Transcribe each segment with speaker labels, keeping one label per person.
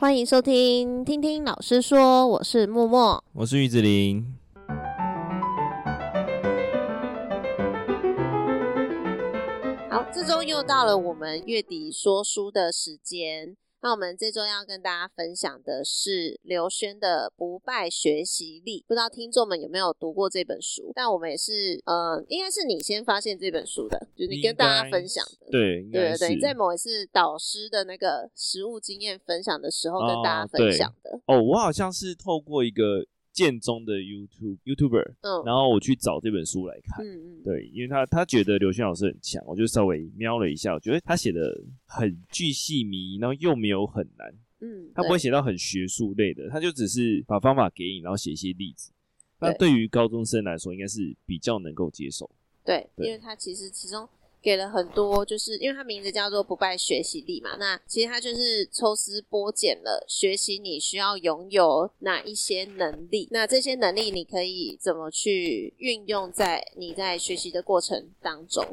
Speaker 1: 欢迎收听，听听老师说，我是默默，
Speaker 2: 我是玉子琳。
Speaker 1: 好，这周又到了我们月底说书的时间。那我们这周要跟大家分享的是刘轩的《不败学习力》，不知道听众们有没有读过这本书？但我们也是，呃，应该是你先发现这本书的，就是你跟大家分享的。对，对对在某一次导师的那个实物经验分享的时候跟大家分享的。
Speaker 2: 哦，哦，我好像是透过一个。建中的 YouTube YouTuber，嗯，然后我去找这本书来看，嗯嗯，对，因为他他觉得刘轩老师很强，我就稍微瞄了一下，我觉得他写的很巨细迷，然后又没有很难，嗯，他不会写到很学术类的，他就只是把方法给你，然后写一些例子，那对于高中生来说，应该是比较能够接受，
Speaker 1: 对，对，因为他其实其中。给了很多，就是因为它名字叫做“不败学习力”嘛。那其实它就是抽丝剥茧了学习你需要拥有哪一些能力，那这些能力你可以怎么去运用在你在学习的过程当中。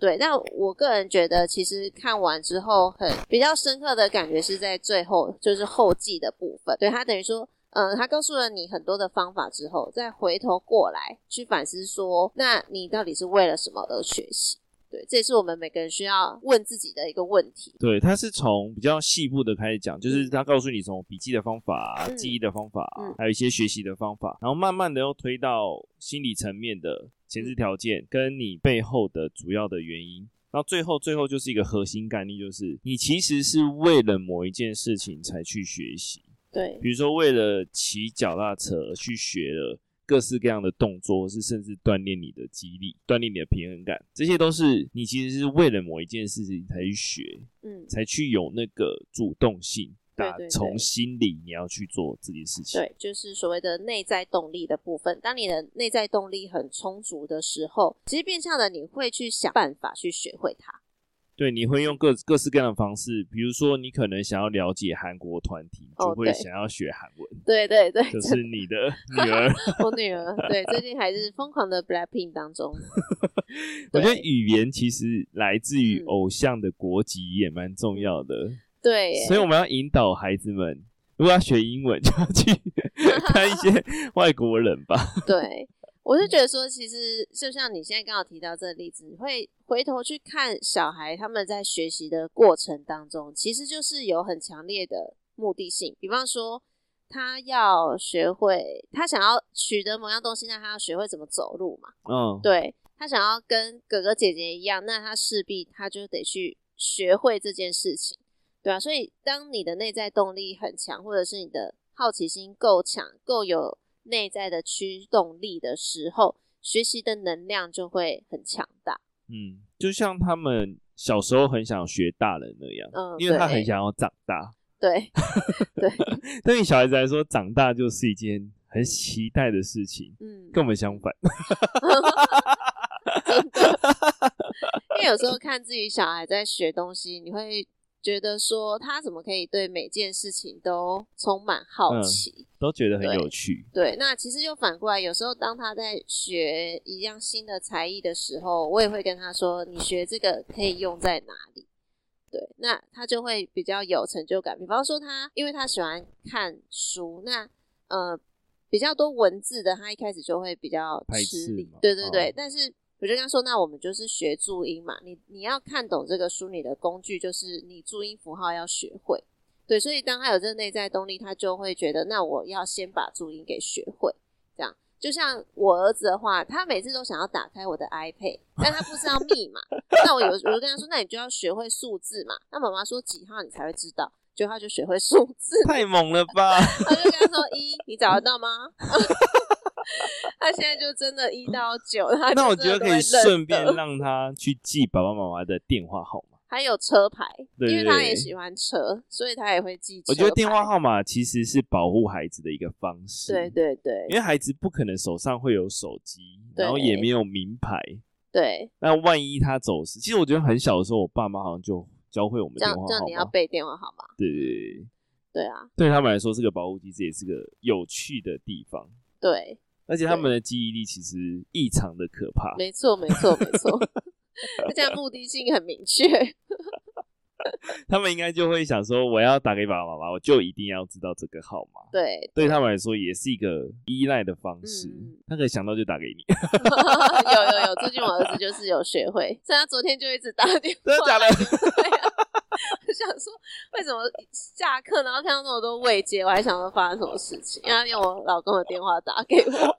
Speaker 1: 对，那我个人觉得，其实看完之后很比较深刻的感觉是在最后，就是后记的部分。对，它等于说，嗯，它告诉了你很多的方法之后，再回头过来去反思说，那你到底是为了什么而学习？对，这也是我们每个人需要问自己的一个问题。
Speaker 2: 对，他是从比较细部的开始讲，就是他告诉你从笔记的方法、嗯、记忆的方法、嗯，还有一些学习的方法，然后慢慢的又推到心理层面的前置条件，跟你背后的主要的原因，然后最后最后就是一个核心概念，就是你其实是为了某一件事情才去学习。
Speaker 1: 对，
Speaker 2: 比如说为了骑脚踏车去学了。各式各样的动作，或是甚至锻炼你的肌力，锻炼你的平衡感，这些都是你其实是为了某一件事情才去学，嗯，才去有那个主动性，打从心里你要去做这件事情。
Speaker 1: 对，就是所谓的内在动力的部分。当你的内在动力很充足的时候，其实变相的你会去想办法去学会它。
Speaker 2: 对，你会用各各式各样的方式，比如说你可能想要了解韩国团体，就会想要学韩文。
Speaker 1: 对对对，
Speaker 2: 就是你的女儿，
Speaker 1: 我女儿。对，最近还是疯狂的 Blackpink 当中。
Speaker 2: 我觉得语言其实来自于偶像的国籍也蛮重要的。
Speaker 1: 对，
Speaker 2: 所以我们要引导孩子们，如果要学英文，就要去 看一些外国人吧。
Speaker 1: 对。我是觉得说，其实就像你现在刚好提到这个例子，你会回头去看小孩他们在学习的过程当中，其实就是有很强烈的目的性。比方说，他要学会，他想要取得某样东西，那他要学会怎么走路嘛。嗯，对，他想要跟哥哥姐姐一样，那他势必他就得去学会这件事情，对啊，所以，当你的内在动力很强，或者是你的好奇心够强，够有。内在的驱动力的时候，学习的能量就会很强大。
Speaker 2: 嗯，就像他们小时候很想学大人那样，嗯，因为他很想要长大。
Speaker 1: 对，对。
Speaker 2: 对于小孩子来说，长大就是一件很期待的事情。嗯，跟我们相反。
Speaker 1: 真的，因为有时候看自己小孩在学东西，你会。觉得说他怎么可以对每件事情都充满好奇，嗯，都觉得很有趣。对，对，那其实就反过来，有时候当他在学一样新的才艺的时候，我也会跟他说：“你学这个可以用在哪里？”对，那他就会比较有成就感。比方说他，因为他喜欢看书，那呃比较多文字的，他一开始就会比较吃力。对对对，哦，但是。我就跟他说，那我们就是学注音嘛。你你要看懂这个书，你的工具就是你注音符号要学会。对，所以当他有这个内在动力，他就会觉得，那我要先把注音给学会。这样，就像我儿子的话，他每次都想要打开我的 iPad，但他不知道密码。那我有我就跟他说，那你就要学会数字嘛。那妈妈说几号你才会知道，就他就学会数字。
Speaker 2: 太猛了吧！
Speaker 1: 他就跟他说一，你找得到吗？他现在就真的一到九，他
Speaker 2: 那我觉得可以顺便让他去记爸爸妈妈的电话号码，
Speaker 1: 还有车牌，对对对，因为他也喜欢车，所以他也会记。
Speaker 2: 我觉得电话号码其实是保护孩子的一个方式，
Speaker 1: 对对对，
Speaker 2: 因为孩子不可能手上会有手机，然后也没有名牌，
Speaker 1: 对。
Speaker 2: 那万一他走失，其实我觉得很小的时候，我爸妈好像就教会我们
Speaker 1: 电话号码，你要背电话号码，
Speaker 2: 对对对，
Speaker 1: 对啊，
Speaker 2: 对他们来说，这个保护机制也是个有趣的地方，
Speaker 1: 对。
Speaker 2: 而且他们的记忆力其实异常的可怕。
Speaker 1: 没错，没错，没错。而且目的性很明确。
Speaker 2: 他们应该就会想说，我要打给爸爸妈妈，我就一定要知道这个号码。
Speaker 1: 对，
Speaker 2: 对他们来说也是一个依赖的方式。嗯、他可以想到就打给你。
Speaker 1: 有有有，最近我儿子就是有学会，所以他昨天就一直打电话。真
Speaker 2: 的假的？
Speaker 1: 我想说，为什么下课然后看到那么多未接，我还想说发生什么事情？因为他用我老公的电话打给我。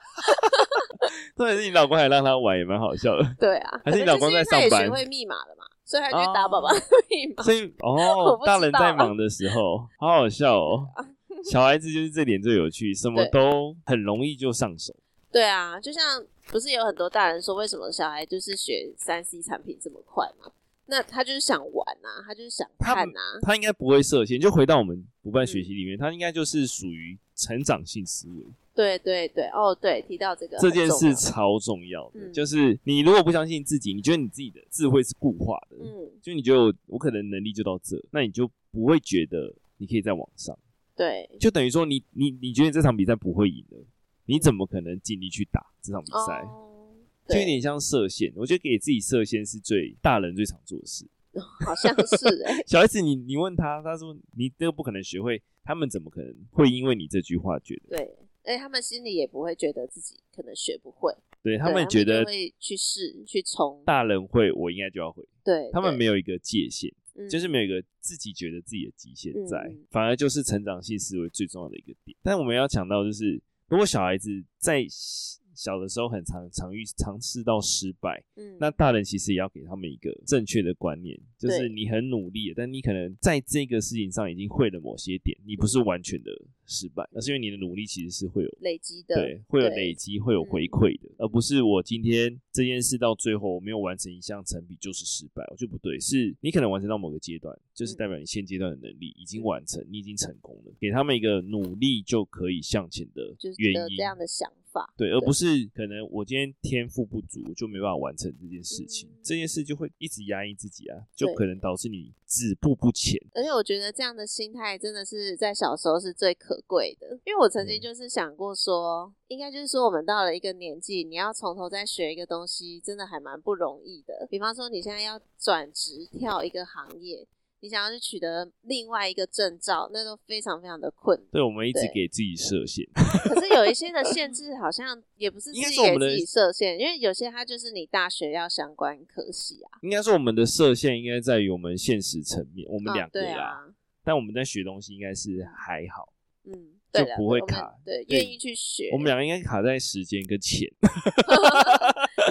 Speaker 2: 对，是你老公还让他玩，也蛮好笑的。
Speaker 1: 对啊，
Speaker 2: 还是你老公在上班？他也
Speaker 1: 学会密码了嘛，所以他就打爸爸的密码。
Speaker 2: 所以哦，大人在忙的时候，好好笑哦。小孩子就是这点最有趣，什么都很容易就上手。
Speaker 1: 对啊，就像不是有很多大人说，为什么小孩就是学三 C 产品这么快吗？那他就是想玩啊，他就是想看啊，
Speaker 2: 他，他应该不会设限。就回到我们不办学习里面，嗯、他应该就是属于成长性思维。
Speaker 1: 对对对，哦对，提到这个
Speaker 2: 这件事超重要的，嗯、就是你如果不相信自己，你觉得你自己的智慧是固化的，嗯，就你觉得我，我可能能力就到这，那你就不会觉得你可以在网上。
Speaker 1: 对，
Speaker 2: 就等于说你你你觉得这场比赛不会赢的，你怎么可能尽力去打这场比赛？哦就有点像设限，我觉得给自己设限是最大人最常做的事。
Speaker 1: 好像是哎、欸，
Speaker 2: 小孩子你，你你问他，他说你这个不可能学会，他们怎么可能会因为你这句话觉得？
Speaker 1: 对，而且他们心里也不会觉得自己可能学不会。
Speaker 2: 对，他们觉得
Speaker 1: 会去试去冲。
Speaker 2: 大人会，我应该就要会。
Speaker 1: 对，
Speaker 2: 他们没有一个界限，就是没有一个自己觉得自己的极限在，嗯、反而就是成长性思维最重要的一个点。但我们要讲到，就是如果小孩子在。小的时候很常常遇尝试到失败，嗯，那大人其实也要给他们一个正确的观念，就是你很努力，但你可能在这个事情上已经会了某些点，你不是完全的失败，那是因为你的努力其实是会有
Speaker 1: 累积的，
Speaker 2: 对，会有累积，会有回馈的，而不是我今天这件事到最后我没有完成一项成品就是失败，我就不对，是你可能完成到某个阶段，就是代表你现阶段的能力已经完成，你已经成功了，给他们一个努力就可以向前的原因，
Speaker 1: 这样的想。
Speaker 2: 对，而不是可能我今天天赋不足，我就没办法完成这件事情，嗯、这件事就会一直压抑自己啊，就可能导致你止步不前。
Speaker 1: 而且我觉得这样的心态真的是在小时候是最可贵的，因为我曾经就是想过说，嗯、应该就是说我们到了一个年纪，你要从头再学一个东西，真的还蛮不容易的。比方说你现在要转职跳一个行业。你想要去取得另外一个证照，那都非常非常的困难。
Speaker 2: 对，我们一直给自己设限。
Speaker 1: 可是有一些的限制，好像也不是自己给自己设限，因为有些它就是你大学要相关科系啊。
Speaker 2: 应该说我们的设限应该在于我们现实层面，我们两个啦。哦，对啊。但我们在学东西应该是还好，
Speaker 1: 嗯，
Speaker 2: 就不会卡。
Speaker 1: 对，愿意去学。
Speaker 2: 我们两个应该卡在时间跟钱。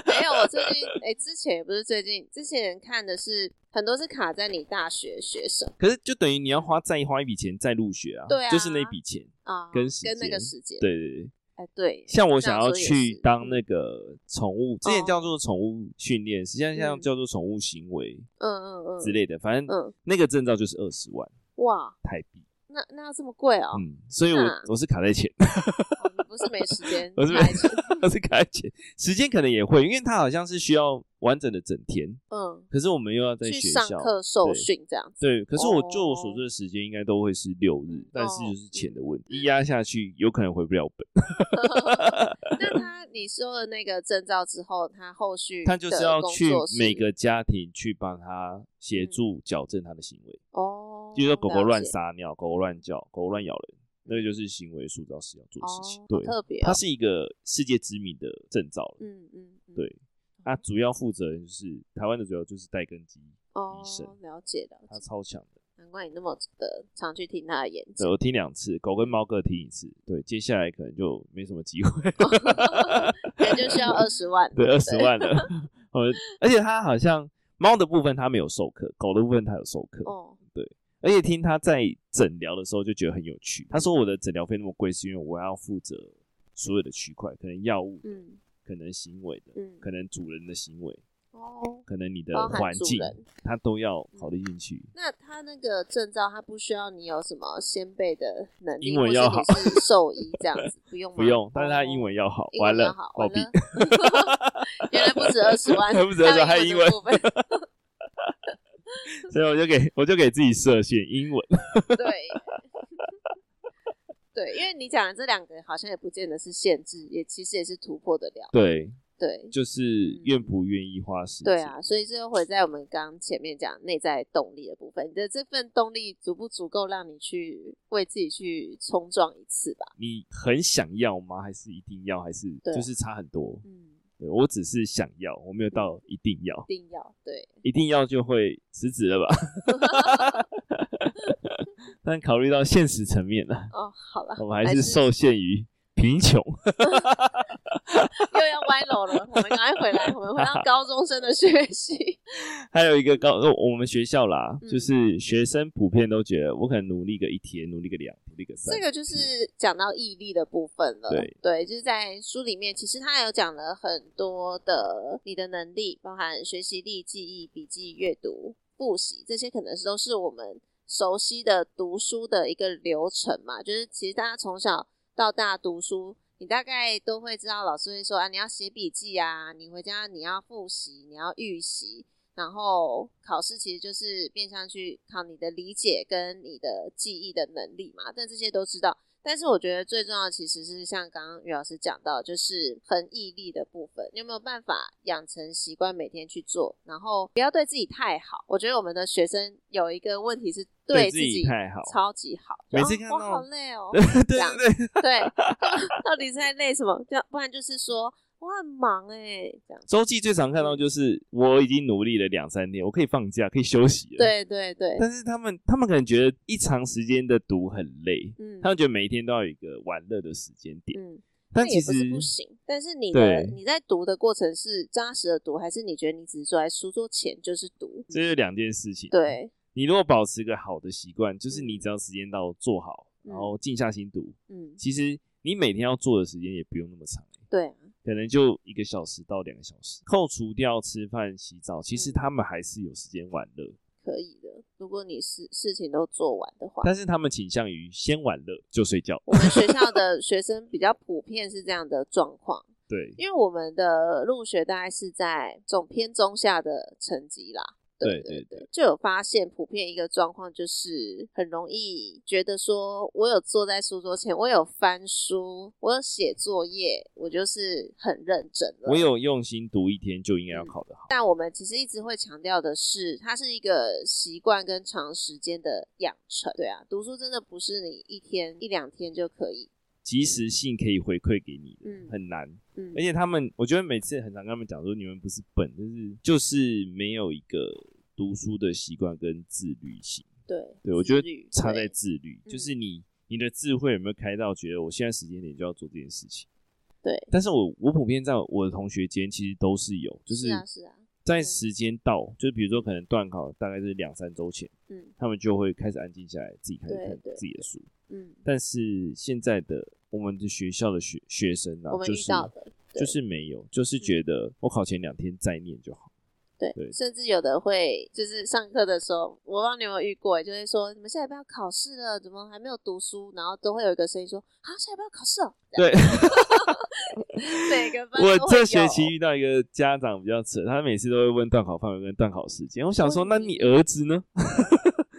Speaker 1: 没有，我最近哎、欸，之前也不是最近，之前看的是很多是卡在你大学学生，
Speaker 2: 可是就等于你要花再花一笔钱再入学啊，
Speaker 1: 对啊，
Speaker 2: 就是那笔钱啊，跟时
Speaker 1: 跟那个时间，
Speaker 2: 对对对，
Speaker 1: 哎、欸、对，
Speaker 2: 像我想要去当那个宠物，之前叫做宠物训练，实际上像叫做宠物行为，嗯嗯嗯之类的，反正嗯那个证照就是二十万哇台币。
Speaker 1: 那那要这么贵哦？
Speaker 2: 嗯，所以我我是卡在钱，
Speaker 1: 你不是没时间，
Speaker 2: 我是没钱，我是卡在钱，时间可能也会，因为它好像是需要完整的整天，嗯，可是我们又要在学校
Speaker 1: 上课受训这样子，
Speaker 2: 对，可是我就我所知的时间应该都会是六日，但是就是钱的问题，一压下去有可能回不了本。
Speaker 1: 那他你收了那个证照之后，他后续
Speaker 2: 他就是要去每个家庭去帮他协助矫正他的行为哦。比如说狗狗乱撒尿、狗狗乱叫、狗狗乱咬人，那个就是行为塑造师要做的事情。对，特别，它是一个世界知名的证照。嗯嗯，对，它主要负责人就是台湾的，主要就是戴根基医生。
Speaker 1: 了解的，
Speaker 2: 他超强的，
Speaker 1: 难怪你那么的常去听他的演讲。
Speaker 2: 对，我听两次，狗跟猫各听一次。对，接下来可能就没什么机会，
Speaker 1: 可能就需要二十万。
Speaker 2: 对，二十万了。而且他好像猫的部分他没有授课，狗的部分他有授课。哦。而且听他在诊疗的时候就觉得很有趣。他说：“我的诊疗费那么贵，是因为我要负责所有的区块，可能药物，嗯，可能行为的，嗯，可能主人的行为，哦，可能你的环境，他都要考虑进去。
Speaker 1: 那他那个证照，他不需要你有什么先辈的能力，
Speaker 2: 英文要好，
Speaker 1: 是兽医这样子，不用，
Speaker 2: 不用。但是他英文要好，完了，
Speaker 1: 完了，原来不止二十万，
Speaker 2: 不止二十万，还有英文。” 所以我就给我就给自己设限，英文。
Speaker 1: 对，对，因为你讲的这两个好像也不见得是限制，也其实也是突破得了。
Speaker 2: 对，
Speaker 1: 对，
Speaker 2: 就是愿不愿意花时间。
Speaker 1: 对啊，所以这又回在我们刚前面讲内在动力的部分，你的这份动力足不足够让你去为自己去冲撞一次吧？
Speaker 2: 你很想要吗？还是一定要？还是就是差很多？嗯，对，我只是想要，我没有到一定要。
Speaker 1: 一定要，对，
Speaker 2: 一定要就会辞职了吧？但考虑到现实层面呢？
Speaker 1: 哦，好了，
Speaker 2: 我们还是受限于。贫穷，
Speaker 1: 又要歪楼了。我们赶快回来，我们回到高中生的学习。
Speaker 2: 还有一个高，我们学校啦，嗯、就是学生普遍都觉得，我可能努力个一天，努力个两，努力个三。
Speaker 1: 这个就是讲到毅力的部分了。
Speaker 2: 对
Speaker 1: 对，就是在书里面，其实他有讲了很多的你的能力，包含学习力、记忆、笔记、阅读、复习，这些可能是都是我们熟悉的读书的一个流程嘛。就是其实大家从小。到大读书，你大概都会知道，老师会说啊，你要写笔记啊，你回家你要复习，你要预习，然后考试其实就是变相去考你的理解跟你的记忆的能力嘛，但这些都知道。但是我觉得最重要的其实是像刚刚于老师讲到，就是很毅力的部分。你有没有办法养成习惯，每天去做，然后不要对自己太好？我觉得我们的学生有一个问题是对自己太好，超级好。
Speaker 2: 每次看到
Speaker 1: 我好累哦，
Speaker 2: 对对对
Speaker 1: 对，到底是在累什么？就，不然就是说。我很忙哎、欸，这样。
Speaker 2: 周记最常看到就是我已经努力了两三天，我可以放假，可以休息了。
Speaker 1: 对对对。
Speaker 2: 但是他们，他们可能觉得一长时间的读很累，嗯，他们觉得每一天都要有一个玩乐的时间点，嗯，但其实
Speaker 1: 不，不行。但是你的你在读的过程是扎实的读，还是你觉得你只是坐在书桌前就是读？
Speaker 2: 这是两件事情。
Speaker 1: 对，
Speaker 2: 你如果保持一个好的习惯，就是你只要时间到做好，嗯、然后静下心读，嗯，其实你每天要做的时间也不用那么长。
Speaker 1: 对。
Speaker 2: 可能就一个小时到两个小时，扣除掉吃饭、洗澡，其实他们还是有时间玩乐。
Speaker 1: 可以的，如果你事事情都做完的话。
Speaker 2: 但是他们倾向于先玩乐就睡觉。
Speaker 1: 我们 学校的学生比较普遍是这样的状况。
Speaker 2: 对，
Speaker 1: 因为我们的入学大概是在总偏中下的成绩啦。对对对，就有发现普遍一个状况，就是很容易觉得说，我有坐在书桌前，我有翻书，我有写作业，我就是很认真了。
Speaker 2: 我有用心读一天，就应该要考得好。
Speaker 1: 但我们其实一直会强调的是，它是一个习惯跟长时间的养成。对啊，读书真的不是你一天一两天就可以，
Speaker 2: 即时性可以回馈给你的，嗯，很难。嗯，而且他们，我觉得每次很常跟他们讲说，你们不是笨，就是就是没有一个读书的习惯跟自律性。对，对我觉得差在自律，就是你你的智慧有没有开到，觉得我现在时间点就要做这件事情。
Speaker 1: 对，
Speaker 2: 但是我我普遍在我的同学间其实都是有，就是
Speaker 1: 是啊是啊，
Speaker 2: 在时间到，就是比如说可能段考大概是两三周前，嗯，他们就会开始安静下来，自己开始看自己的书。嗯，但是现在的我们的学校的学学生啊，就是就是没有，就是觉得我考前两天再念就好。
Speaker 1: 对，对甚至有的会就是上课的时候，我不知道你有没有遇过，就会说你们下礼拜要考试了，怎么还没有读书？然后都会有一个声音说啊，下礼拜要考试哦。
Speaker 2: 对，
Speaker 1: 每个班
Speaker 2: 我这学期遇到一个家长比较扯，他每次都会问段考范围跟段考时间。我想说，那你儿子呢？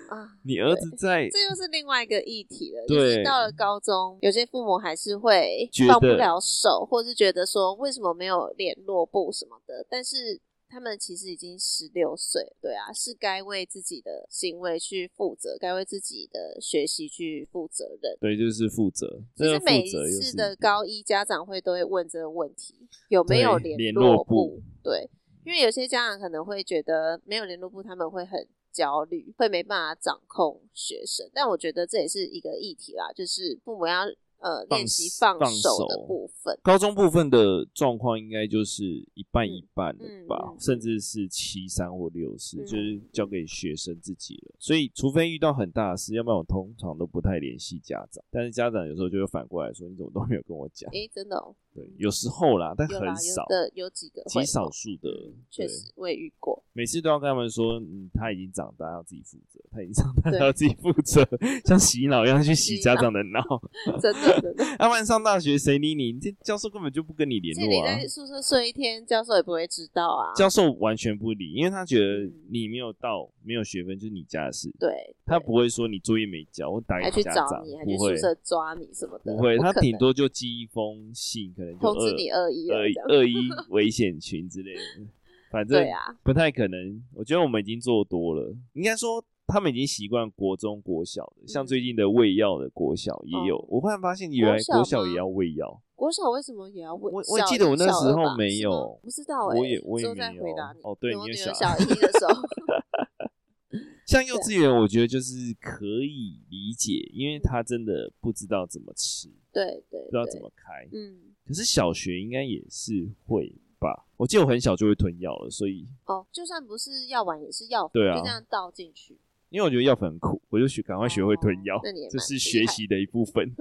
Speaker 2: 啊，你儿子在，
Speaker 1: 这又是另外一个议题了。对，到了高中，有些父母还是会放不了手，或是觉得说为什么没有联络簿什么的。但是他们其实已经十六岁，对啊，是该为自己的行为去负责，该为自己的学习去负责任。
Speaker 2: 对，就是负责。
Speaker 1: 就是每一次的高一家长会都会问这个问题：有没有联络部？对，因为有些家长可能会觉得没有联络部，他们会很。焦虑会没办法掌控学生，但我觉得这也是一个议题啦，就是父母要呃练习放手的部分。
Speaker 2: 高中部分的状况应该就是一半一半的吧，嗯嗯嗯、甚至是七三或六四，嗯、就是交给学生自己了。所以，除非遇到很大的事，要不然我通常都不太联系家长。但是家长有时候就会反过来说：“你怎么都没有跟我讲？”
Speaker 1: 诶、欸，真的哦。
Speaker 2: 对，有时候啦，但很少
Speaker 1: 的，有几个
Speaker 2: 极少数的，
Speaker 1: 确实我也遇过。
Speaker 2: 每次都要跟他们说，嗯，他已经长大，要自己负责。他已经长大，要自己负责，像洗脑一样去洗家长的脑。
Speaker 1: 真 的真的。
Speaker 2: 要不然上大学谁理你？这教授根本就不跟你联络啊。
Speaker 1: 你在宿舍睡一天，教授也不会知道啊。
Speaker 2: 教授完全不理，因为他觉得你没有到，没有学分就是你家的事。
Speaker 1: 对。
Speaker 2: 他不会说你作业没交，我打给家长，
Speaker 1: 还去找你，不会。宿舍抓你什么的。
Speaker 2: 不会，他顶多就寄一封信，可能就
Speaker 1: 通知你二一
Speaker 2: 二一二一危险群之类的。反正不太可能，我觉得我们已经做多了。应该说，他们已经习惯国中、国小的，像最近的喂药的国小也有。我忽然发现，原来国小也要喂药。
Speaker 1: 国小为什么也要喂？
Speaker 2: 我我记得我那时候没有，
Speaker 1: 不知道哎。
Speaker 2: 我也我也没有。
Speaker 1: 哦，
Speaker 2: 对，你有小
Speaker 1: 小一的时候。
Speaker 2: 像幼稚园，我觉得就是可以理解，因为他真的不知道怎么吃，
Speaker 1: 对对，
Speaker 2: 不知道怎么开。
Speaker 1: 嗯。
Speaker 2: 可是小学应该也是会。吧，我记得我很小就会吞药了，所以
Speaker 1: 哦，就算不是药丸也是药粉，
Speaker 2: 对啊，
Speaker 1: 就这样倒进去。
Speaker 2: 因为我觉得药粉很苦，我就学赶快学会吞药，这是学习的一部分。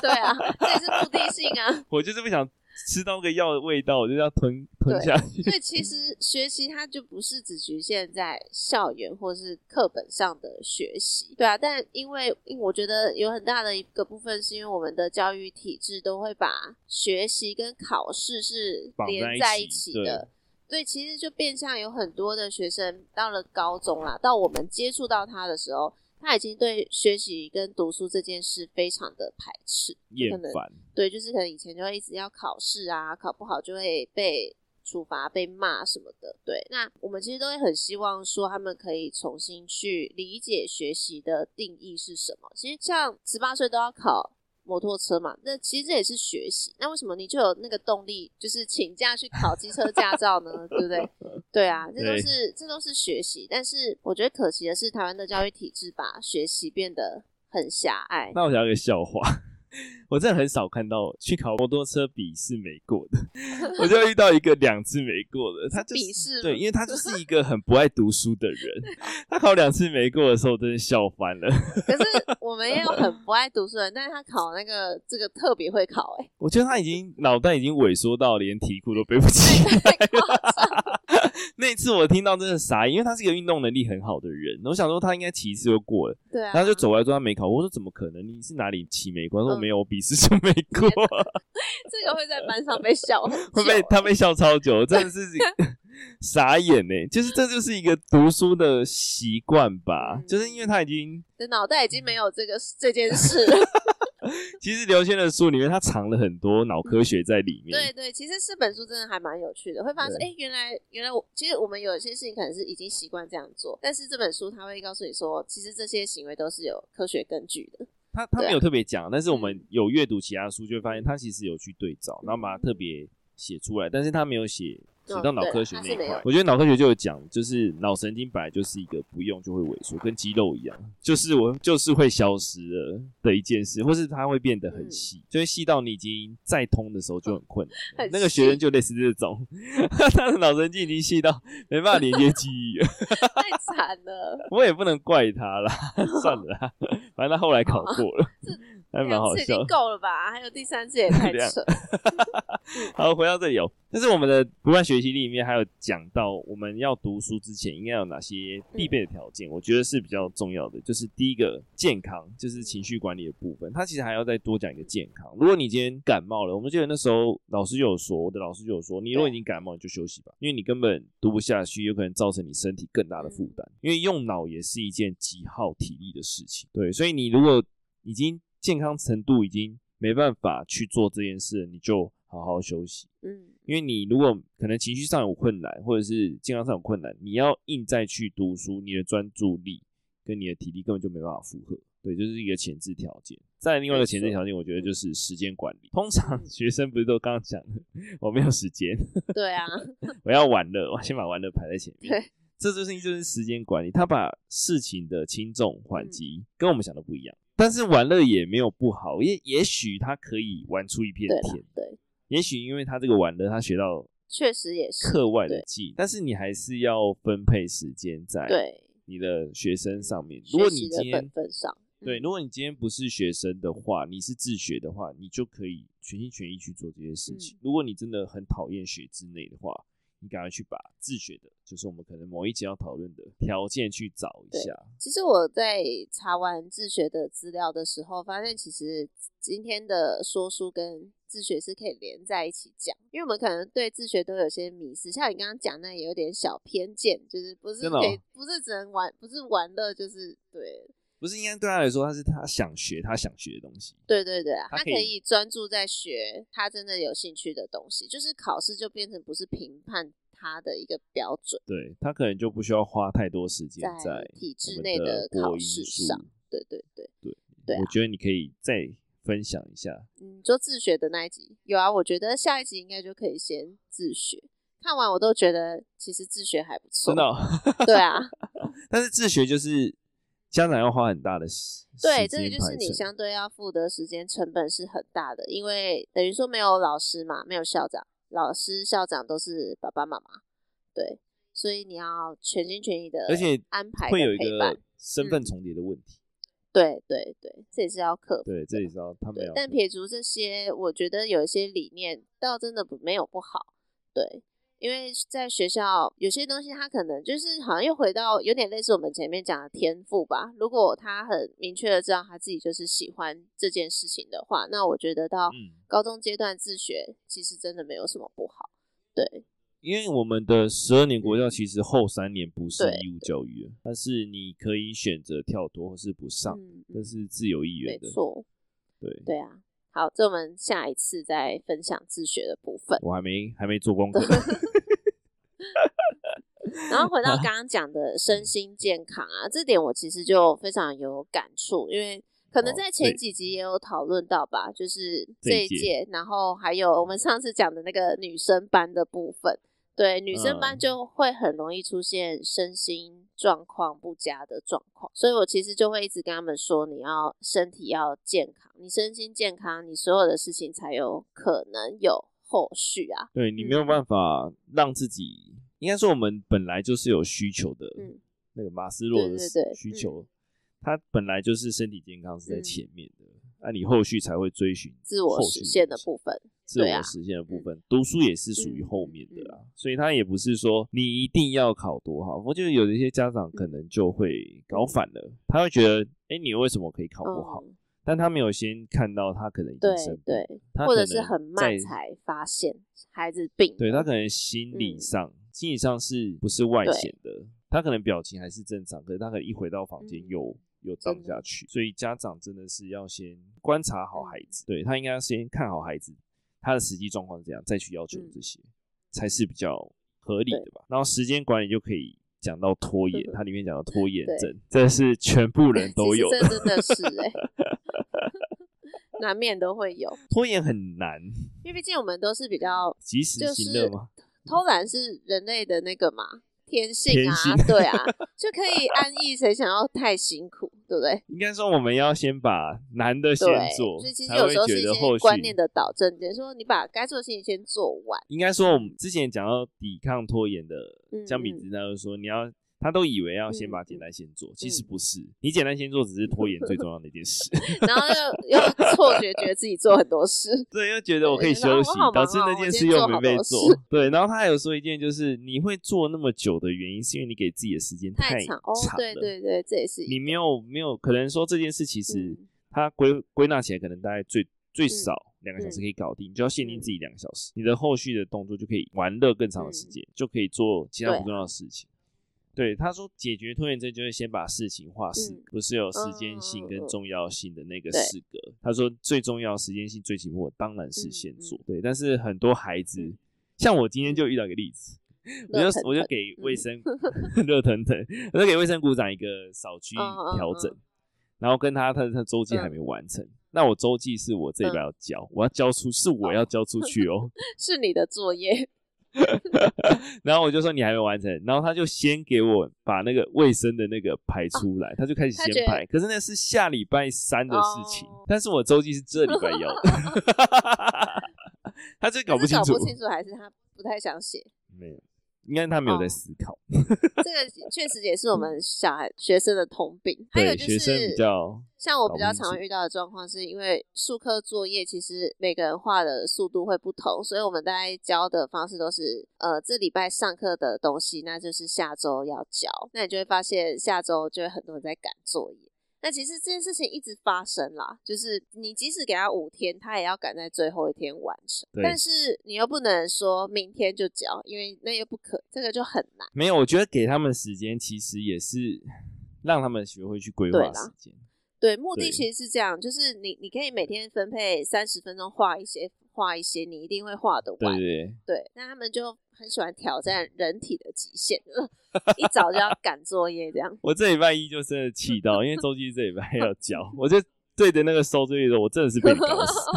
Speaker 1: 对啊，这也是目的性啊。
Speaker 2: 我就是不想。吃到个药的味道，我就要吞吞下去。
Speaker 1: 所以其实学习它就不是只局限在校园或是课本上的学习，对啊。但因为我觉得有很大的一个部分是因为我们的教育体制都会把学习跟考试是连在一起的，对，对，其实就变相有很多的学生到了高中啦，到我们接触到他的时候。他已经对学习跟读书这件事非常的排斥，厌烦。对，就是可能以前就会一直要考试啊，考不好就会被处罚、被骂什么的。对，那我们其实都会很希望说，他们可以重新去理解学习的定义是什么。其实像十八岁都要考。摩托车嘛，那其实这也是学习。那为什么你就有那个动力，就是请假去考机车驾照呢？对不对？对啊，这都是这都是学习。但是我觉得可惜的是，台湾的教育体制把学习变得很狭隘。
Speaker 2: 那我讲一个笑话。我真的很少看到去考摩托车笔试没过的，我就遇到一个两次没过的，他就是
Speaker 1: 笔试
Speaker 2: 对，因为他就是一个很不爱读书的人，他考两次没过的时候，我真的笑翻了。
Speaker 1: 可是我们也有很不爱读书的人，但是他考那个这个特别会考，哎，
Speaker 2: 我觉得他已经脑袋已经萎缩到连题库都背不起来。那一次我听到真的傻，因为他是一个运动能力很好的人，我想说他应该骑一次就过了，
Speaker 1: 对啊，
Speaker 2: 然后就走过来说他没考过，我说怎么可能？你是哪里骑没过？他说没有，我笔试就没过。
Speaker 1: 这个会在班上被笑，
Speaker 2: 会被他被笑超久，真的是傻眼呢。就是这就是一个读书的习惯吧，嗯、就是因为他已经
Speaker 1: 的脑袋已经没有这个这件事。
Speaker 2: 其实刘谦的书里面，他藏了很多脑科学在里面。
Speaker 1: 对对，其实这本书真的还蛮有趣的，会发现哎，原来原来我其实我们有些事情可能是已经习惯这样做，但是这本书他会告诉你说，其实这些行为都是有科学根据的。
Speaker 2: 他他没有特别讲，但是我们有阅读其他书，就会发现他其实有去对照，然后把它特别写出来，但是他没有写。提到脑科学那一块，我觉得脑科学就有讲，就是脑神经本来就是一个不用就会萎缩，跟肌肉一样，就是我就是会消失了的一件事，或是它会变得很细，就会细到你已经再通的时候就很困难。那个学生就类似这种，他的脑神经已经细到没办法连接记忆了，
Speaker 1: 太惨了。
Speaker 2: 我也不能怪他啦，算了啦，反正他后来考过了。还蛮好笑，已经
Speaker 1: 够了吧？还有第三次也太 扯。
Speaker 2: 好，回到这里哦。但是我们的不断学习里面还有讲到，我们要读书之前应该有哪些必备的条件？我觉得是比较重要的。就是第一个健康，就是情绪管理的部分。他其实还要再多讲一个健康。如果你今天感冒了，我们记得那时候老师就有说，我的老师就有说，你如果已经感冒，你就休息吧，因为你根本读不下去，有可能造成你身体更大的负担。因为用脑也是一件极耗体力的事情。对，所以你如果已经健康程度已经没办法去做这件事，你就好好休息。嗯，因为你如果可能情绪上有困难，或者是健康上有困难，你要硬再去读书，你的专注力跟你的体力根本就没办法负荷。对，就是一个前置条件。再另外一个前置条件，我觉得就是时间管理。通常学生不是都刚刚讲的，我没有时间。
Speaker 1: 对啊，
Speaker 2: 我要玩乐，我先把玩乐排在前面。
Speaker 1: 对，
Speaker 2: 这就是就是时间管理。他把事情的轻重缓急跟我们想的不一样。但是玩乐也没有不好，也也许他可以玩出一片天。
Speaker 1: 对，对
Speaker 2: 也许因为他这个玩乐，他学到
Speaker 1: 确实也是
Speaker 2: 课外的技，但是你还是要分配时间在你的学生上面。如果你今天对，如果你今天不是学生的话，你是自学的话，你就可以全心全意去做这些事情。嗯、如果你真的很讨厌学之内的话，你赶快去把自学的，就是我们可能某一节要讨论的条件去找一下。
Speaker 1: 其实我在查完自学的资料的时候，发现其实今天的说书跟自学是可以连在一起讲，因为我们可能对自学都有些迷思，像你刚刚讲那也有点小偏见，就是不是可以，不是只能玩，不是玩乐，就是对。
Speaker 2: 不是应该对他来说，他是他想学他想学的东西。
Speaker 1: 对对对啊，他可以专注在学他真的有兴趣的东西，就是考试就变成不是评判他的一个标准。
Speaker 2: 对，他可能就不需要花太多时间在
Speaker 1: 体制内的考试上。对对对
Speaker 2: 对对，我觉得你可以再分享一下。
Speaker 1: 嗯，就自学的那一集有啊，我觉得下一集应该就可以先自学。看完我都觉得其实自学还不错。
Speaker 2: 真的哦？
Speaker 1: 对啊，
Speaker 2: 但是自学就是。家长要花很大的时间，
Speaker 1: 对，这个就是你相对要付的时间成本是很大的，因为等于说没有老师嘛，没有校长，老师校长都是爸爸妈妈，对，所以你要全心全意的，
Speaker 2: 而且
Speaker 1: 安排
Speaker 2: 会有一个身份重叠的问题，
Speaker 1: 嗯、对对对，这也是要克服，
Speaker 2: 对，这也是要他们要，
Speaker 1: 但撇除这些，我觉得有一些理念倒真的不没有不好，对。因为在学校有些东西，他可能就是好像又回到有点类似我们前面讲的天赋吧。如果他很明确的知道他自己就是喜欢这件事情的话，那我觉得到高中阶段自学其实真的没有什么不好。对，
Speaker 2: 因为我们的十二年国教其实后三年不是义务教育，但是你可以选择跳脱或是不上，这是自由意愿的。
Speaker 1: 没错，
Speaker 2: 对
Speaker 1: 对啊。好，这我们下一次再分享自学的部分。
Speaker 2: 我还没还没做功课。
Speaker 1: 然后回到刚刚讲的身心健康啊，这点我其实就非常有感触，因为可能在前几集也有讨论到吧，就是这一届，然后还有我们上次讲的那个女生班的部分。对，女生班就会很容易出现身心状况不佳的状况，所以我其实就会一直跟他们说，你要身体要健康，你身心健康，你所有的事情才有可能有后续啊。
Speaker 2: 对，你没有办法让自己，嗯、应该说我们本来就是有需求的，嗯，那个马斯洛的需求，他本来就是身体健康是在前面的。嗯那、啊、你后续才会追寻
Speaker 1: 自我实现的部分，
Speaker 2: 自我实现的部分，读书也是属于后面的啊，所以他也不是说你一定要考多好。我觉得有一些家长可能就会搞反了，他会觉得，哎，你为什么可以考不好？但他没有先看到他可能已经生病，
Speaker 1: 对对，或者是很慢才发现孩子病，
Speaker 2: 对他可能心理上，心理上是不是外显的？他可能表情还是正常，可是他可能一回到房间又。又荡下去，所以家长真的是要先观察好孩子，对，他应该要先看好孩子，他的实际状况是怎样，再去要求这些，才是比较合理的吧。然后时间管理就可以讲到拖延，它里面讲到拖延症，这是全部人都有的，
Speaker 1: 这真的是哎，难免都会有。
Speaker 2: 拖延很难，
Speaker 1: 因为毕竟我们都是比较
Speaker 2: 及时行乐嘛，
Speaker 1: 偷懒是人类的那个嘛。天性啊，性对啊，就可以安逸。谁想要太辛苦，对不对？
Speaker 2: 应该说，我们要先把难的先做，
Speaker 1: 所以其实有时候是一些观念的导正，就是说你把该做的事情先做完。
Speaker 2: 应该说，我们之前讲到抵抗拖延的相比之，下就说你要。他都以为要先把简单先做，嗯、其实不是。你简单先做，只是拖延最重要的一件事。
Speaker 1: 然后又又错觉，觉得自己做很多事。
Speaker 2: 对，又觉得我可以休息，导致那件事又没被做。对，然后他还有说一件，就是你会做那么久的原因，是因为你给自己的时间太长了。哦、
Speaker 1: 对对对，这也是。
Speaker 2: 你没有没有可能说这件事，其实它归归纳起来，可能大概最最少两个小时可以搞定。嗯、你就要限定自己两个小时，嗯、你的后续的动作就可以玩乐更长的时间，嗯、就可以做其他不重要的事情。对，他说解决拖延症就是先把事情划四，嗯、不是有时间性跟重要性的那个时隔。对他说最重要时间性最紧迫，当然是先做。嗯、对，但是很多孩子，嗯、像我今天就遇到一个例子，嗯、我就我就给卫生 热腾腾，我就给卫生股长一个扫 区调整，然后跟他他他周记还没完成，嗯、那我周记是我这边要交，嗯、我要交出是我要交出去哦，
Speaker 1: 是你的作业。
Speaker 2: 然后我就说你还没完成，然后他就先给我把那个卫生的那个排出来，他就开始先排。可是那是下礼拜三的事情，但是我周记是这礼拜要的。他这搞不清楚，
Speaker 1: 搞不清楚还是他不太想写？
Speaker 2: 没有，应该他没有在思考。
Speaker 1: 哦、这个确实也是我们小孩学生的通病。还有就是，学生比较像我比较常遇到的状况，是因为数科作业其实每个人画的速度会不同，所以我们大概教的方式都是，呃，这礼拜上课的东西，那就是下周要交。那你就会发现下周就会很多人在赶作业。那其实这件事情一直发生啦，就是你即使给他五天，他也要赶在最后一天完成。但是你又不能说明天就交，因为那又不可，这个就很难。
Speaker 2: 没有，我觉得给他们时间，其实也是让他们学会去规划时间。
Speaker 1: 对，目的其实是这样，就是你你可以每天分配三十分钟画一些画一些，你一定会画得完。对对对。那他们就很喜欢挑战人体的极限，一早就要赶作业这样。
Speaker 2: 我这礼拜一就真的气到，因为周记这礼拜要交，我就对着那个收作业的时候，我真的是被搞死。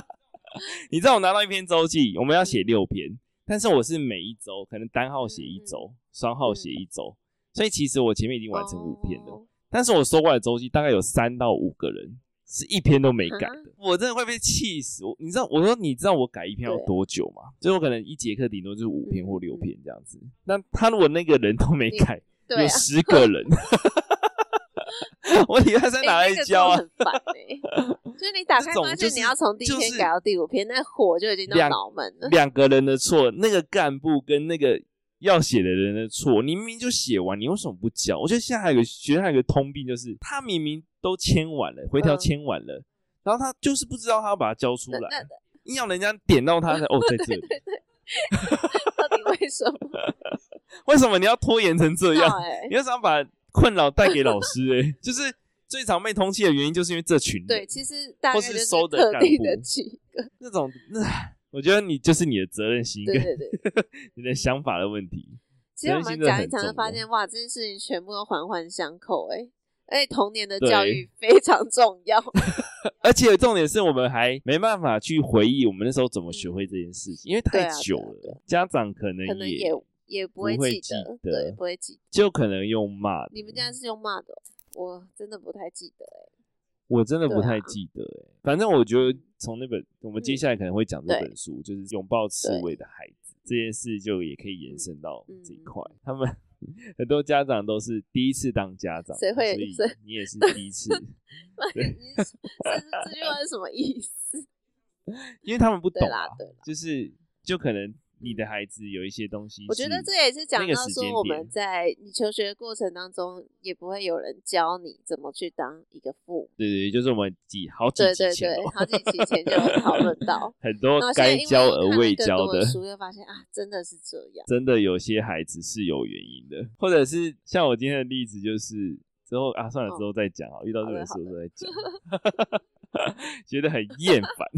Speaker 2: 你知道我拿到一篇周记，我们要写六篇，但是我是每一周可能单号写一周，双号写一周，所以其实我前面已经完成五篇了。但是我收过来的周记大概有三到五个人是一篇都没改的，我真的会被气死。我你知道，我说你知道我改一篇要多久吗？就我可能一节课顶多就是五篇或六篇这样子。那他如果那个人都没改，有十个人，我礼拜三哪来教啊，很烦哎。
Speaker 1: 就是你打开发现你要从第一篇改到第五篇，那火就已经到脑门了。
Speaker 2: 两个人的错，那个干部跟那个。要写的人的错，你明明就写完，你为什么不交？我觉得现在还有个学生还有个通病，就是他明明都签完了，回条签完了，嗯，然后他就是不知道他要把它交出来，硬要人家点到他才哦，在这里。对对对，
Speaker 1: 到底为什么？
Speaker 2: 为什么你要拖延成这样？欸、你为什么要把困扰带给老师？哎，就是最常被通缉的原因，就是因为这群人。
Speaker 1: 对，其实大概就是特定的几个
Speaker 2: 那种那。我觉得你就是你的责任心，对对对，你的想法的问题。
Speaker 1: 其实我们讲一讲就发现，哇，这件事情全部都环环相扣，哎，而且童年的教育非常重要。
Speaker 2: 而且重点是我们还没办法去回忆我们那时候怎么学会这件事情，因为太久了，家长可能
Speaker 1: 可能也也不会记得，对，不会记得，
Speaker 2: 就可能用骂。
Speaker 1: 你们家是用骂的，我真的不太记得，哎。
Speaker 2: 我真的不太记得哎、欸，反正我觉得从那本我们接下来可能会讲这本书，就是拥抱刺猬的孩子这件事，就也可以延伸到这一块。他们很多家长都是第一次当家长，
Speaker 1: 谁会？
Speaker 2: 所以你也是第一次。对，
Speaker 1: 这是这句话是什么意思？
Speaker 2: 因为他们不懂啊，就是就可能。你的孩子有一些东西，
Speaker 1: 我觉得这也是讲到说我们在你求学的过程当中，也不会有人教你怎么去当一个父母。
Speaker 2: 对对，就是我们几好几
Speaker 1: 对对对，好几期前就有 讨论到
Speaker 2: 很多该教而未教的
Speaker 1: 书，又发现啊，真的是这样，
Speaker 2: 真的有些孩子是有原因的，或者是像我今天的例子，就是之后啊，算了，之后再讲啊，遇到这本书再讲 觉得很厌烦。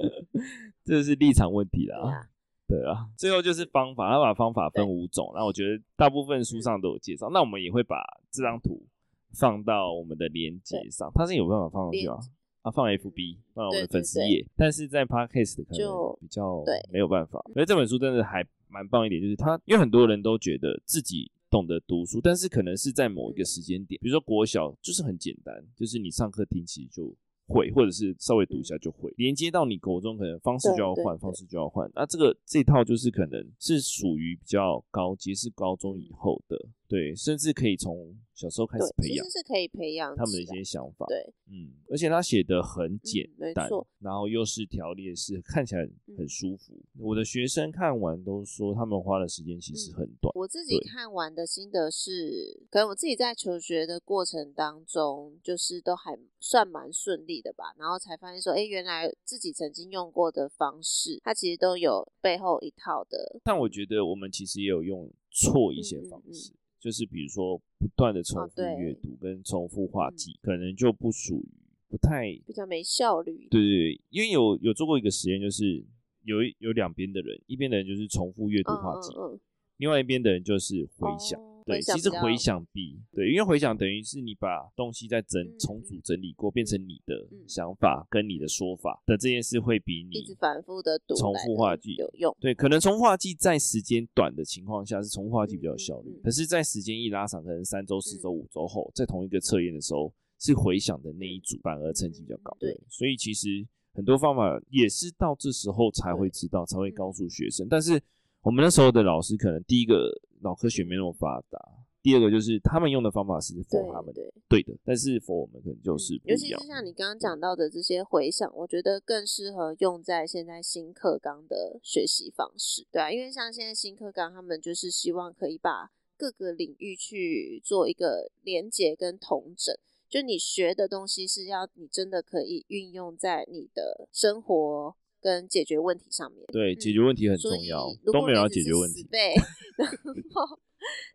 Speaker 2: 这是立场问题啦，对啊，最后就是方法，他把方法分五种，然后我觉得大部分书上都有介绍，那我们也会把这张图放到我们的链接上，它是有办法放上去吗？啊，放 FB，放到我们的粉丝页，但是在 Podcast 可能比较没有办法。所以这本书真的还蛮棒一点，就是它，因为很多人都觉得自己懂得读书，但是可能是在某一个时间点，比如说国小就是很简单，就是你上课听其实就。会，或者是稍微读一下就会，连接到你口中，可能方式就要换，方式就要换。那这个这套就是可能是属于比较高阶，是高中以后的，对，甚至可以从。小时候开始培养，
Speaker 1: 其实是可以培养
Speaker 2: 他们的一些想法。
Speaker 1: 对，
Speaker 2: 嗯，而且他写的很简单，嗯，然后又是条列式，看起来很舒服，嗯。我的学生看完都说，他们花的时间其实很短，嗯。
Speaker 1: 我自己看完的心得是，可能我自己在求学的过程当中，就是都还算蛮顺利的吧。然后才发现说，哎，原来自己曾经用过的方式，它其实都有背后一套的。
Speaker 2: 但我觉得我们其实也有用错一些方式。就是比如说不断的重复阅读跟重复画记，哦，可能就不属于不太
Speaker 1: 比较没效率。
Speaker 2: 对对对，因为有有做过一个实验，就是有有两边的人，一边的人就是重复阅读画记，嗯嗯嗯，另外一边的人就是回想。哦对，其实回想比对，因为回想等于是你把东西再整重组整理过，变成你的想法跟你的说法的这件事，会比你一直
Speaker 1: 反复的读
Speaker 2: 重复话剧有用。对，可能重复画记在时间短的情况下是重复画记比较有效率，可是，在时间一拉长，可能三周、四周、五周后，在同一个测验的时候，是回想的那一组反而成绩比较高。对，所以其实。很多方法也是到这时候才会知道，才会告诉学生。但是我们那时候的老师可能第一个脑科学没那么发达。第二个就是他们用的方法是 for 他们的对的，但是 for 我们可能就是不一样。
Speaker 1: 尤其是像你刚刚讲到的这些回想，我觉得更适合用在现在新课纲的学习方式，对啊，因为像现在新课纲，他们就是希望可以把各个领域去做一个连结跟统整，就你学的东西是要你真的可以运用在你的生活跟解决问题上面。
Speaker 2: 对，解决问题很重要，嗯、都没有要解决问题。
Speaker 1: 对，然后。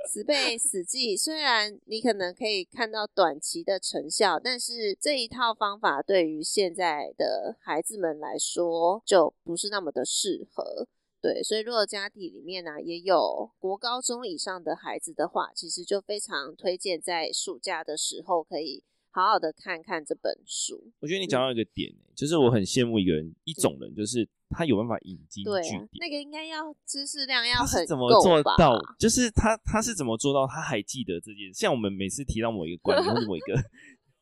Speaker 1: 死背死记，虽然你可能可以看到短期的成效，但是这一套方法对于现在的孩子们来说就不是那么的适合。对，所以如果家庭里面呢、啊、也有国高中以上的孩子的话，其实就非常推荐在暑假的时候可以。好好的看看这本书，
Speaker 2: 我觉得你讲到一个点、就是我很羡慕一个人，一种人，就是他有办法引经据典。
Speaker 1: 那个应该要知识量要很
Speaker 2: 怎么做到？就是他他是怎么做到？他还记得这件事？像我们每次提到某一个观点或者某一个。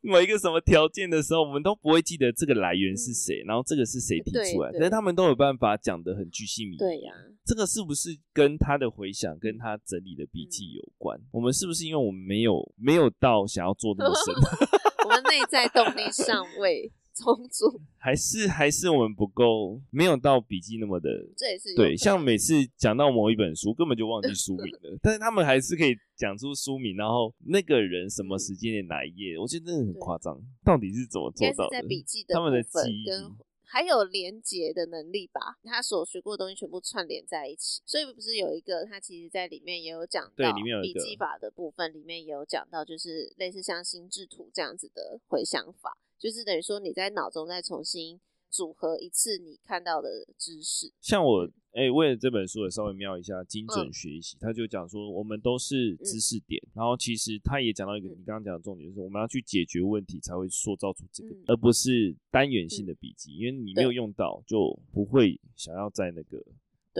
Speaker 2: 某一个什么条件的时候，我们都不会记得这个来源是谁，嗯、然后这个是谁提出来，可是他们都有办法讲得很具细密。
Speaker 1: 对呀、啊，
Speaker 2: 这个是不是跟他的回想、跟他整理的笔记有关、嗯？我们是不是因为我们没有没有到想要做那么深？
Speaker 1: 我们内在动力尚未。充足
Speaker 2: 还是还是我们不够，没有到笔记那么的，
Speaker 1: 这也是
Speaker 2: 对。像每次讲到某一本书，根本就忘记 书名了，但是他们还是可以讲出书名，然后那个人什么时间点哪一页，我觉得真的很夸张。到底是怎么做到的？
Speaker 1: 在笔记的他们的记忆跟还有连结的能力吧，他所学过的东西全部串联在一起。所以不是有一个，他其实在里面也有讲到，
Speaker 2: 对，里面有
Speaker 1: 笔记法的部分里面也有讲到，就是类似像心智图这样子的回想法。就是等于说你在脑中再重新组合一次你看到的知识。
Speaker 2: 像我哎、欸，为了这本书也稍微瞄一下精准学习、嗯，他就讲说我们都是知识点、嗯，然后其实他也讲到一个你刚刚讲的重点，就是我们要去解决问题才会塑造出这个、嗯，而不是单元性的笔记、嗯，因为你没有用到就不会想要在那个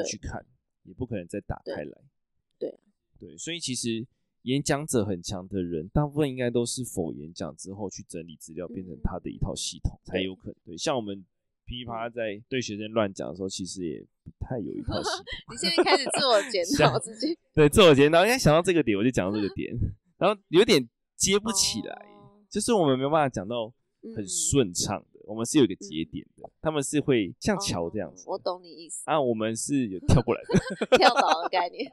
Speaker 2: 去看，也不可能再打开来。
Speaker 1: 对
Speaker 2: 对，所以其实。演讲者很强的人，大部分应该都是否演讲之后去整理资料，变成他的一套系统才有可能。对，像我们噼啪在对学生乱讲的时候，其实也不太有一套系统。
Speaker 1: 你现在开始自我检讨自己，
Speaker 2: 对，自我检讨。应该想到这个点，我就讲到这个点，然后有点接不起来，就是我们没有办法讲到很顺畅的。我们是有一个节点的、嗯，他们是会像桥这样子、
Speaker 1: 哦。我懂你意思。
Speaker 2: 啊，我们是有 跳过来的，
Speaker 1: 跳岛的概念。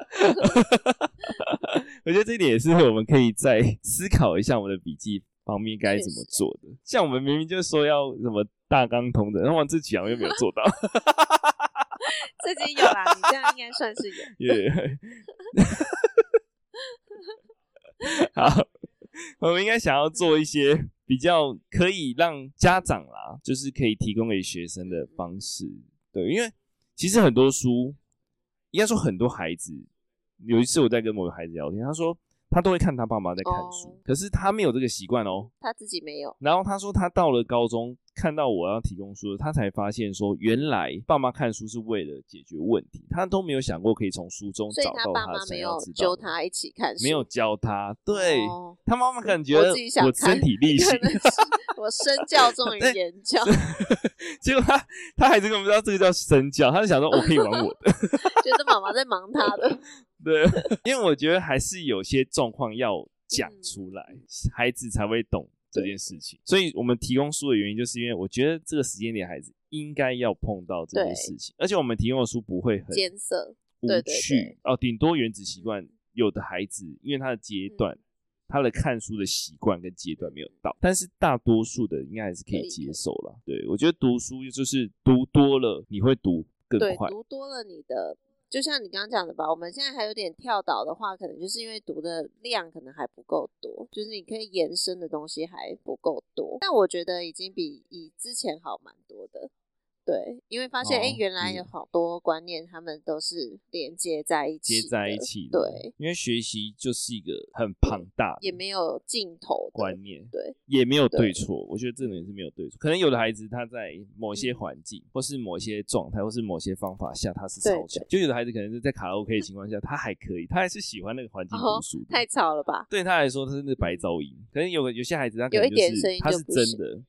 Speaker 2: 我觉得这一点也是我们可以再思考一下，我们的笔记方面该怎么做的。像我们明明就说要什么大纲通的，然后我自己好像又没有做到。
Speaker 1: 自己有啦，你这样应该算是有。
Speaker 2: Yeah. 好，我们应该想要做一些。比较可以让家长啦，就是可以提供给学生的方式，对，因为其实很多书，应该说很多孩子，有一次我在跟某个孩子聊天，他说。他都会看他爸妈在看书，哦，可是他没有这个习惯哦。
Speaker 1: 他自己没有。
Speaker 2: 然后他说，他到了高中，看到我要提供书，他才发现说，原来爸妈看书是为了解决问题，他都没有想过可以从书中找到他。
Speaker 1: 没有教他一起看书，
Speaker 2: 没有教他。对，哦，他妈妈可能觉得我身体力行，
Speaker 1: 我身教重于 言教。
Speaker 2: 结果他他还是不知道这个叫身教，他就想说我可以玩我的，
Speaker 1: 觉得妈妈在忙他的。
Speaker 2: 对，因为我觉得还是有些状况要讲出来，嗯，孩子才会懂这件事情。所以我们提供书的原因，就是因为我觉得这个时间点孩子应该要碰到这件事情，而且我们提供的书不会很艰涩无趣哦，顶多原子习惯。有的孩子因为他的阶段，嗯，他的看书的习惯跟阶段没有到，但是大多数的应该还是可以接受了。对，我觉得读书就是读多了，你会读更快，
Speaker 1: 读多了你的。就像你刚刚讲的吧，我们现在还有点跳岛的话，可能就是因为读的量可能还不够多，就是你可以延伸的东西还不够多。但我觉得已经比以之前好蛮多的。对，因为发现哎、哦欸，原来有好多观念，他们都是连接在一起，
Speaker 2: 接在一起的。对，因为学习就是一个很庞大，
Speaker 1: 也没有尽头的
Speaker 2: 观念。
Speaker 1: 对，
Speaker 2: 也没有对错。我觉得这个也是没有对错。可能有的孩子他在某些环境、嗯，或是某些状态，或是某些方法下，他是超强。就有的孩子可能是在卡拉 OK 的情况下，他还可以，他还是喜欢那个环境读书、哦。
Speaker 1: 太吵了吧？
Speaker 2: 对他来说，他是那个白噪音。可能有有些孩子他可能就是，有一点声音他是真的。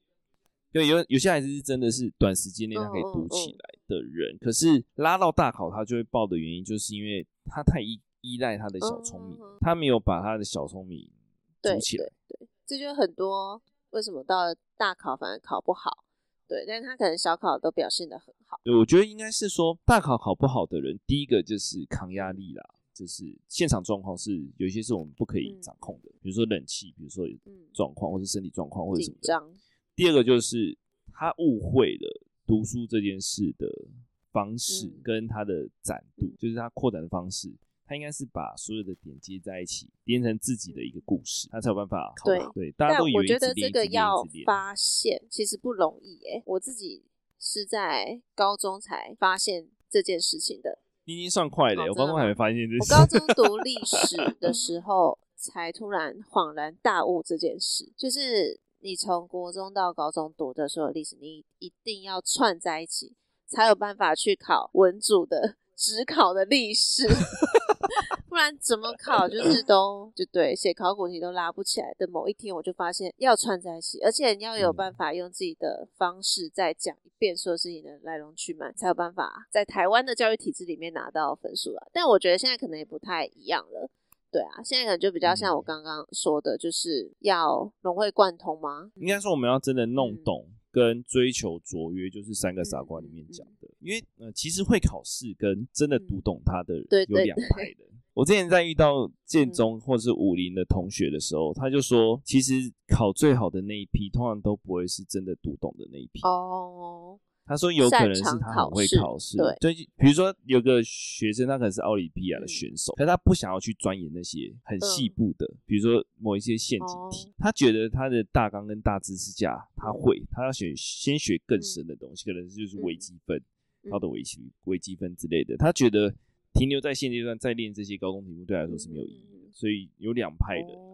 Speaker 2: 有有有些孩子是真的是短时间内他可以读起来的人，嗯嗯嗯，可是拉到大考他就会爆的原因，就是因为他太依依赖他的小聪明，他没有把他的小聪明读起来。
Speaker 1: 对，对，对，这就很多为什么到了大考反而考不好？对，但是他可能小考都表现的很好。
Speaker 2: 对，我觉得应该是说大考考不好的人，第一个就是抗压力啦。就是现场状况是有一些是我们不可以掌控的，嗯、比如说冷气，比如说状况，或是身体状况，或者什么的。紧张。第二个就是他误会了读书这件事的方式跟他的展度，嗯、就是他扩展的方式，他应该是把所有的点接在一起，连成自己的一个故事，他才有办法。对，对，大家都以为我觉得这个要
Speaker 1: 发现其实不容易诶，我自己是在高中才发现这件事情的。
Speaker 2: 已经算快的，我高中还没发现这
Speaker 1: 事。我高中读历史的时候，才突然恍然大悟这件事，就是你从国中到高中读的所有历史，你一定要串在一起，才有办法去考文组的 只考的历史。不然怎么考，就是都就对，写考古题都拉不起来的。某一天，我就发现要串在一起，而且你要有办法用自己的方式再讲一遍所有事情的来龙去脉，才有办法在台湾的教育体制里面拿到分数了。但我觉得现在可能也不太一样了，对啊，现在可能就比较像我刚刚说的，就是要融会贯通吗？
Speaker 2: 应该说我们要真的弄懂。嗯跟追求卓越就是三个傻瓜里面讲的，因为呃，其实会考试跟真的读懂它的有两派的。我之前在遇到建中或是武林的同学的时候，他就说，其实考最好的那一批，通常都不会是真的读懂的那一批。哦。他说有可能是他很会考试，对，就比如说有个学生，他可能是奥林匹亚的选手，可是他不想要去钻研那些很细部的，比如说某一些陷阱题，他觉得他的大纲跟大知识架他会，他要学先学更深的东西，可能就是微积分，他的微积微积分之类的，他觉得停留在现阶段再练这些高中题目对他来说是没有意义的，所以有两派的。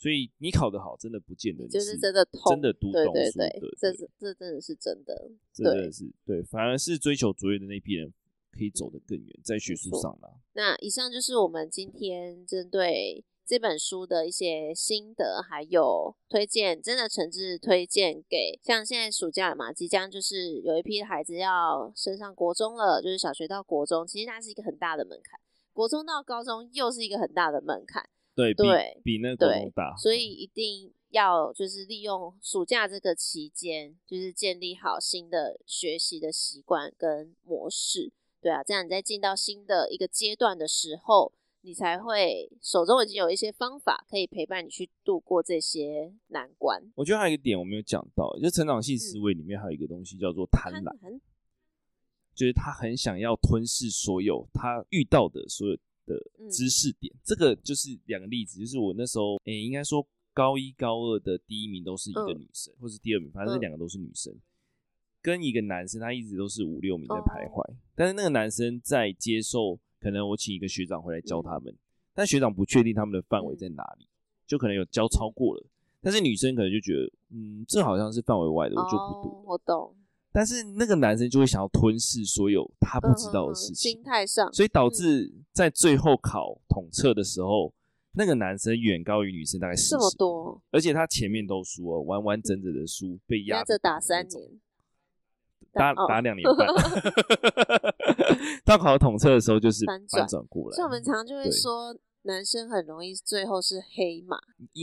Speaker 2: 所以你考得好，真的不见得是
Speaker 1: 就是真的通，
Speaker 2: 真的读懂书，对对对，
Speaker 1: 这是这真的是真的，
Speaker 2: 真的是对，反而是追求卓越的那批人可以走得更远，在学术上啦。
Speaker 1: 那以上就是我们今天针对这本书的一些心得，还有推荐，真的诚挚推荐给像现在暑假了嘛，即将就是有一批孩子要升上国中了，就是小学到国中，其实它是一个很大的门槛，国中到高中又是一个很大的门槛。
Speaker 2: 对，对比比那个大，
Speaker 1: 所以一定要就是利用暑假这个期间，就是建立好新的学习的习惯跟模式，对啊，这样你在进到新的一个阶段的时候，你才会手中已经有一些方法可以陪伴你去度过这些难关。
Speaker 2: 我觉得还有一个点我没有讲到，就是成长性思维里面还有一个东西叫做贪婪，嗯、就是他很想要吞噬所有他遇到的所有。的知识点，这个就是两个例子，就是我那时候，诶、欸，应该说高一高二的第一名都是一个女生，或是第二名，反正这两个都是女生，跟一个男生，他一直都是五六名在徘徊，但是那个男生在接受，可能我请一个学长回来教他们，但学长不确定他们的范围在哪里，就可能有教超过了，但是女生可能就觉得，嗯，这好像是范围外的，我就不读。
Speaker 1: 我懂。
Speaker 2: 但是那个男生就会想要吞噬所有他不知道的事情，
Speaker 1: 心态上，
Speaker 2: 所以导致在最后考统测的时候，那个男生远高于女生大概四十多，而且他前面都输了，完完整整的输，被压着
Speaker 1: 打三年，
Speaker 2: 打打两年半。到考统测的时候就是反转过来，
Speaker 1: 所以我们常常就会说，男生很容易最后是黑马。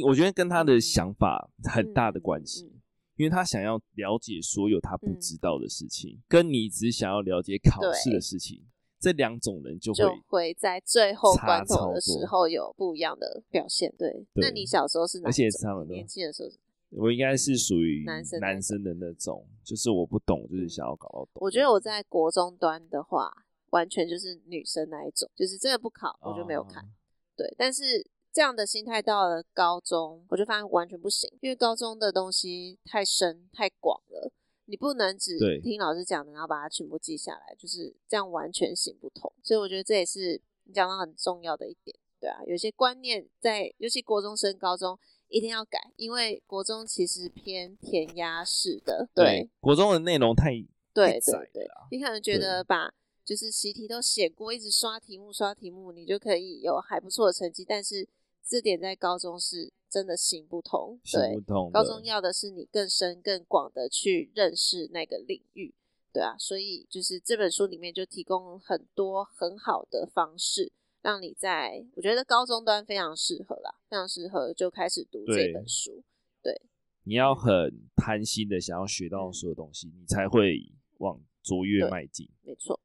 Speaker 2: 我觉得跟他的想法很大的关系。因为他想要了解所有他不知道的事情，嗯、跟你只想要了解考试的事情，这两种人就会
Speaker 1: 就会在最后关头的时候有不一样的表现。对，对那你小时候是哪种？而且是他们年轻的时候，
Speaker 2: 我应该是属于男生男生的那种，就是我不懂，就是想要搞到懂。
Speaker 1: 我觉得我在国中端的话，完全就是女生那一种，就是真的不考我就没有看。哦、对，但是。这样的心态到了高中，我就发现完全不行，因为高中的东西太深太广了，你不能只听老师讲的，然后把它全部记下来，就是这样完全行不通。所以我觉得这也是你讲到很重要的一点，对啊，有些观念在，尤其国中升高中一定要改，因为国中其实偏填鸭式的，对，对
Speaker 2: 国中的内容太
Speaker 1: 对对对，你可能觉得把就是习题都写过，一直刷题目刷题目，你就可以有还不错的成绩，但是。这点在高中是真的行不通。
Speaker 2: 行不通。
Speaker 1: 高中要的是你更深更广的去认识那个领域。对啊，所以就是这本书里面就提供很多很好的方式，让你在我觉得高中端非常适合啦，非常适合就开始读这本书。对，对
Speaker 2: 你要很贪心的想要学到所有东西，嗯、你才会往卓越迈进。
Speaker 1: 没错。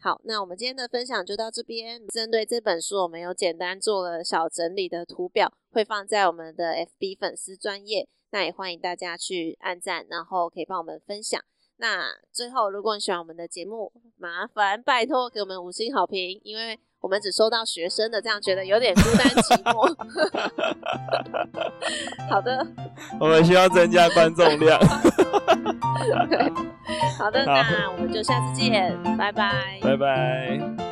Speaker 1: 好，那我们今天的分享就到这边。针对这本书，我们有简单做了小整理的图表，会放在我们的 FB 粉丝专页。那也欢迎大家去按赞，然后可以帮我们分享。那最后，如果你喜欢我们的节目，麻烦拜托给我们五星好评，因为我们只收到学生的，这样觉得有点孤单寂寞。好的，
Speaker 2: 我们需要增加观众量。
Speaker 1: 好的，那我们就下次见，拜拜，
Speaker 2: 拜拜。